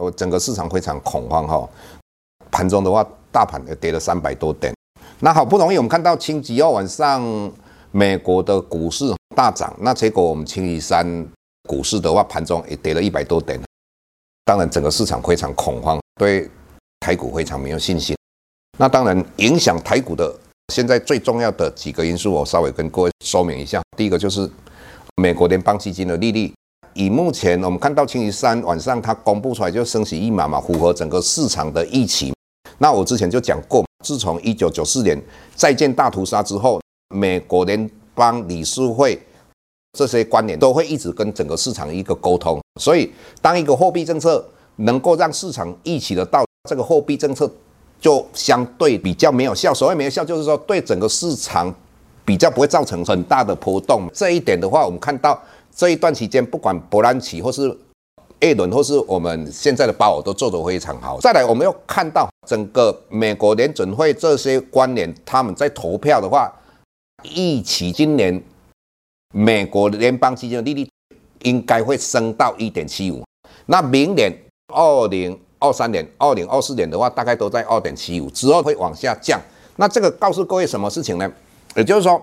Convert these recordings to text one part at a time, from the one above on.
我整个市场非常恐慌哈，盘中的话，大盘也跌了三百多点。那好不容易我们看到星期二晚上美国的股市大涨，那结果我们星期三股市的话，盘中也跌了一百多点。当然，整个市场非常恐慌，对台股非常没有信心。那当然，影响台股的现在最重要的几个因素，我稍微跟各位说明一下。第一个就是美国联邦基金的利率。以目前我们看到星期三晚上它公布出来就升息一码嘛，符合整个市场的预期。那我之前就讲过，自从一九九四年债券大屠杀之后，美国联邦理事会这些官员都会一直跟整个市场一个沟通。所以，当一个货币政策能够让市场预期得到，这个货币政策就相对比较没有效。所谓没有效，就是说对整个市场比较不会造成很大的波动。这一点的话，我们看到。这一段期间，不管伯南奇或是艾伦，或是我们现在的鲍尔，都做得非常好。再来，我们又看到整个美国联准会这些官员，他们在投票的话，预期今年美国联邦基金的利率应该会升到一点七五。那明年二零二三年、二零二四年的话，大概都在二点七五，之后会往下降。那这个告诉各位什么事情呢？也就是说，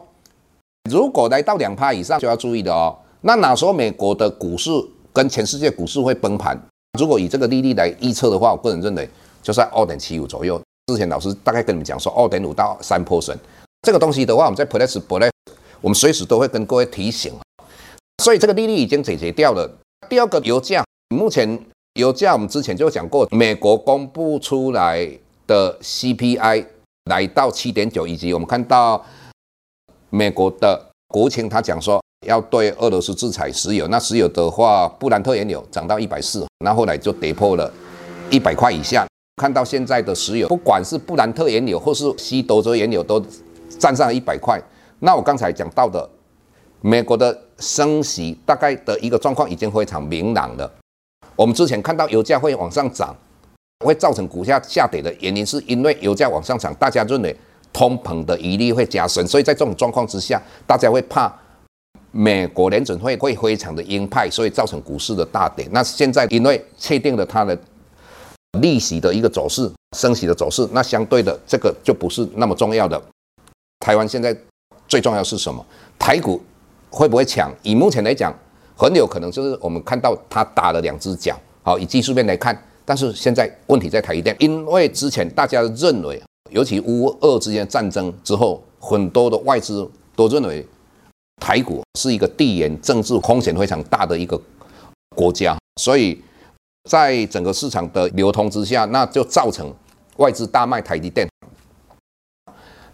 如果来到两趴以上，就要注意的哦。那哪时候美国的股市跟全世界股市会崩盘？如果以这个利率来预测的话，我个人认为就在二点七五左右。之前老师大概跟你们讲说二点五到三 p e r n 这个东西的话，我们在 Plus Plus 我们随时都会跟各位提醒。所以这个利率已经解决掉了。第二个油价，目前油价我们之前就讲过，美国公布出来的 CPI 来到七点九，以及我们看到美国的国情他讲说。要对俄罗斯制裁石油，那石油的话，布兰特原油涨到一百四，那后来就跌破了一百块以下。看到现在的石油，不管是布兰特原油或是西德州原油，都站上一百块。那我刚才讲到的，美国的升息大概的一个状况已经非常明朗了。我们之前看到油价会往上涨，会造成股价下跌的原因，是因为油价往上涨，大家认为通膨的疑虑会加深，所以在这种状况之下，大家会怕。美国联准会会非常的鹰派，所以造成股市的大跌。那现在因为确定了它的利息的一个走势、升息的走势，那相对的这个就不是那么重要的。台湾现在最重要是什么？台股会不会抢？以目前来讲，很有可能就是我们看到它打了两只脚。好，以技术面来看，但是现在问题在台积电，因为之前大家认为，尤其乌俄之间战争之后，很多的外资都认为。台股是一个地缘政治风险非常大的一个国家，所以在整个市场的流通之下，那就造成外资大卖台积电。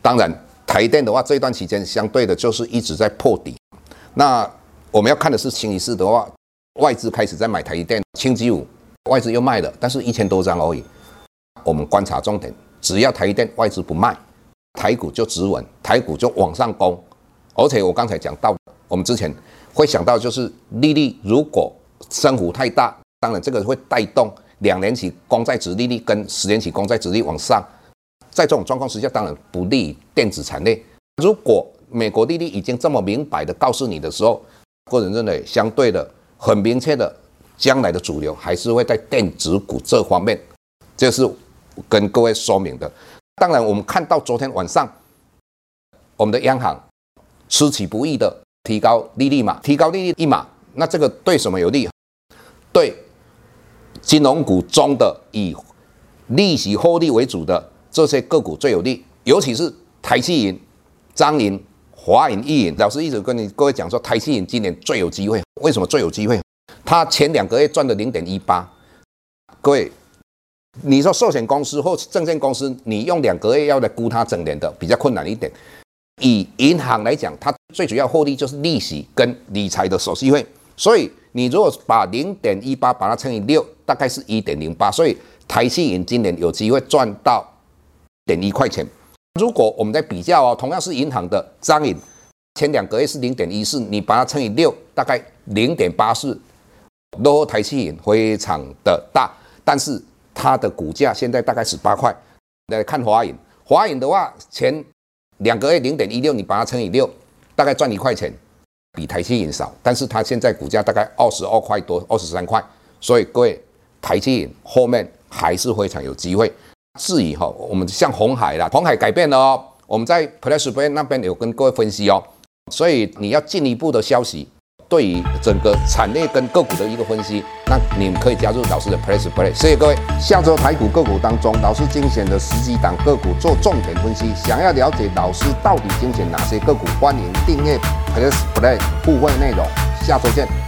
当然，台电的话，这段期间相对的就是一直在破底。那我们要看的是星期四的话，外资开始在买台积电，星期五外资又卖了，但是一千多张而已。我们观察重点，只要台积电外资不卖，台股就止稳，台股就往上攻。而且我刚才讲到，我们之前会想到，就是利率如果升幅太大，当然这个会带动两年期公债殖利率跟十年期公债殖利率往上，在这种状况之下，当然不利于电子产业。如果美国利率已经这么明白的告诉你的时候，个人认为相对的很明确的，将来的主流还是会在电子股这方面，这是跟各位说明的。当然，我们看到昨天晚上我们的央行。出其不意的提高利率嘛，提高利率一码，那这个对什么有利？对金融股中的以利息获利为主的这些个股最有利，尤其是台企银、彰银、华银、一银，老师一直跟你各位讲说，台企银今年最有机会。为什么最有机会？它前两个月赚了零点一八。各位，你说寿险公司或证券公司，你用两个月要来估它整年的，比较困难一点。以银行来讲，它最主要获利就是利息跟理财的手续费。所以你如果把零点一八把它乘以六，大概是一点零八。所以台企银今年有机会赚到点一块钱。如果我们在比较哦，同样是银行的彰银，前两个月是零点一四，你把它乘以六，大概零点八四，落后台企银非常的大。但是它的股价现在大概十八块。来看华银，华银的话前两个月零点一六，你把它乘以六，大概赚一块钱，比台积银少。但是它现在股价大概二十二块多，二十三块。所以各位，台积银后面还是非常有机会。至于哈，我们像红海啦，红海改变了哦。我们在 Plus Play 那边有跟各位分析哦，所以你要进一步的消息，对于整个产业跟个股的一个分析，那你们可以加入老师的 PressPlay。谢谢各位。下周台股个股当中，老师精选的十几档个股做重点分析。想要了解老师到底精选哪些个股，欢迎订阅 PressPlay 互惠内容。下周见。